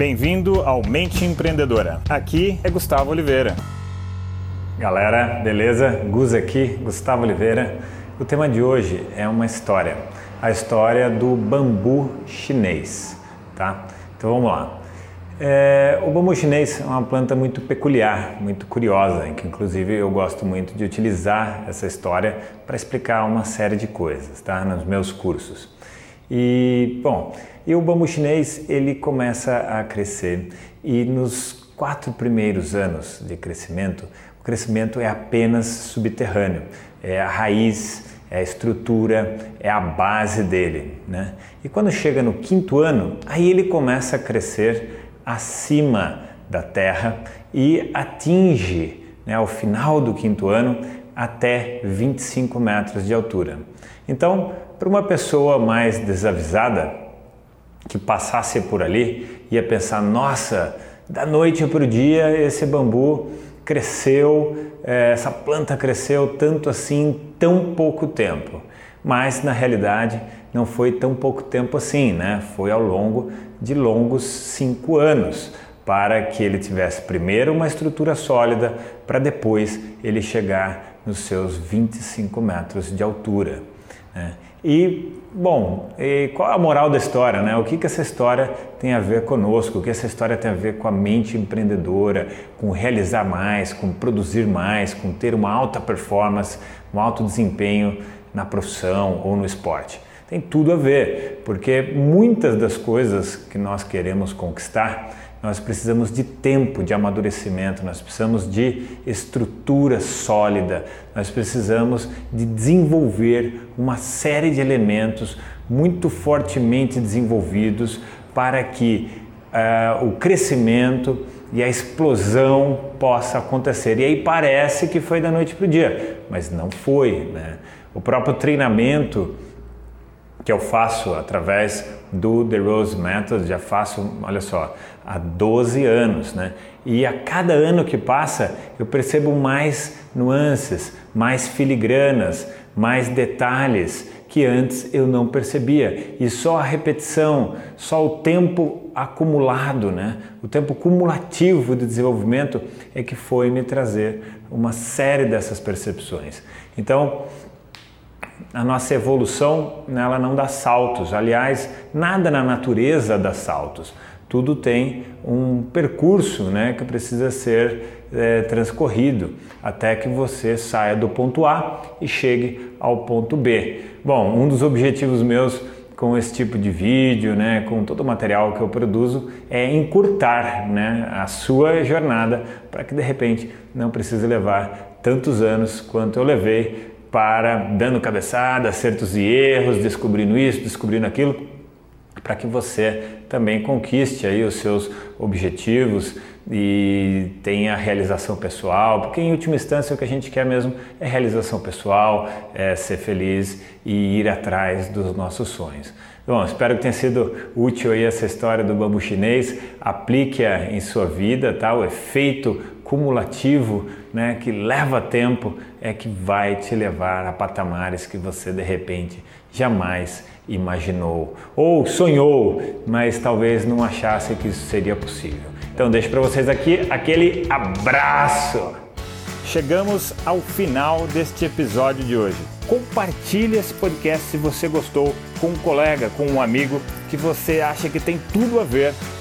Bem-vindo ao Mente Empreendedora. Aqui é Gustavo Oliveira. Galera, beleza? Gus aqui, Gustavo Oliveira. O tema de hoje é uma história, a história do bambu chinês, tá? Então vamos lá. É, o bambu chinês é uma planta muito peculiar, muito curiosa, que inclusive eu gosto muito de utilizar essa história para explicar uma série de coisas, tá? Nos meus cursos. E, bom, e o bambu chinês ele começa a crescer e nos quatro primeiros anos de crescimento, o crescimento é apenas subterrâneo, é a raiz, é a estrutura, é a base dele, né? E quando chega no quinto ano, aí ele começa a crescer acima da terra e atinge, né, ao final do quinto ano, até 25 metros de altura. Então, para uma pessoa mais desavisada que passasse por ali, ia pensar: nossa, da noite para o dia esse bambu cresceu, eh, essa planta cresceu tanto assim em tão pouco tempo. Mas na realidade não foi tão pouco tempo assim, né? Foi ao longo de longos cinco anos para que ele tivesse primeiro uma estrutura sólida para depois ele chegar nos seus 25 metros de altura. Né? E, bom, e qual a moral da história? Né? O que, que essa história tem a ver conosco? O que essa história tem a ver com a mente empreendedora, com realizar mais, com produzir mais, com ter uma alta performance, um alto desempenho na profissão ou no esporte? Tem tudo a ver, porque muitas das coisas que nós queremos conquistar nós precisamos de tempo de amadurecimento, nós precisamos de estrutura sólida, nós precisamos de desenvolver uma série de elementos muito fortemente desenvolvidos para que uh, o crescimento e a explosão possa acontecer. E aí parece que foi da noite para o dia, mas não foi. Né? O próprio treinamento que eu faço através do The Rose Method, já faço, olha só, há 12 anos, né? E a cada ano que passa, eu percebo mais nuances, mais filigranas, mais detalhes que antes eu não percebia. E só a repetição, só o tempo acumulado, né? O tempo cumulativo de desenvolvimento é que foi me trazer uma série dessas percepções. Então, a nossa evolução ela não dá saltos. Aliás, nada na natureza dá saltos. Tudo tem um percurso né, que precisa ser é, transcorrido até que você saia do ponto A e chegue ao ponto B. Bom, um dos objetivos meus com esse tipo de vídeo, né, com todo o material que eu produzo, é encurtar né, a sua jornada para que de repente não precise levar tantos anos quanto eu levei para dando cabeçada, acertos e erros, descobrindo isso, descobrindo aquilo, para que você também conquiste aí os seus objetivos e tenha realização pessoal, porque em última instância o que a gente quer mesmo é realização pessoal, é ser feliz e ir atrás dos nossos sonhos. Bom, espero que tenha sido útil aí essa história do bambu chinês. Aplique-a em sua vida, tá? O efeito cumulativo, né, que leva tempo, é que vai te levar a patamares que você de repente jamais imaginou ou sonhou, mas talvez não achasse que isso seria possível. Então deixo para vocês aqui aquele abraço. Chegamos ao final deste episódio de hoje. Compartilhe esse podcast se você gostou com um colega, com um amigo que você acha que tem tudo a ver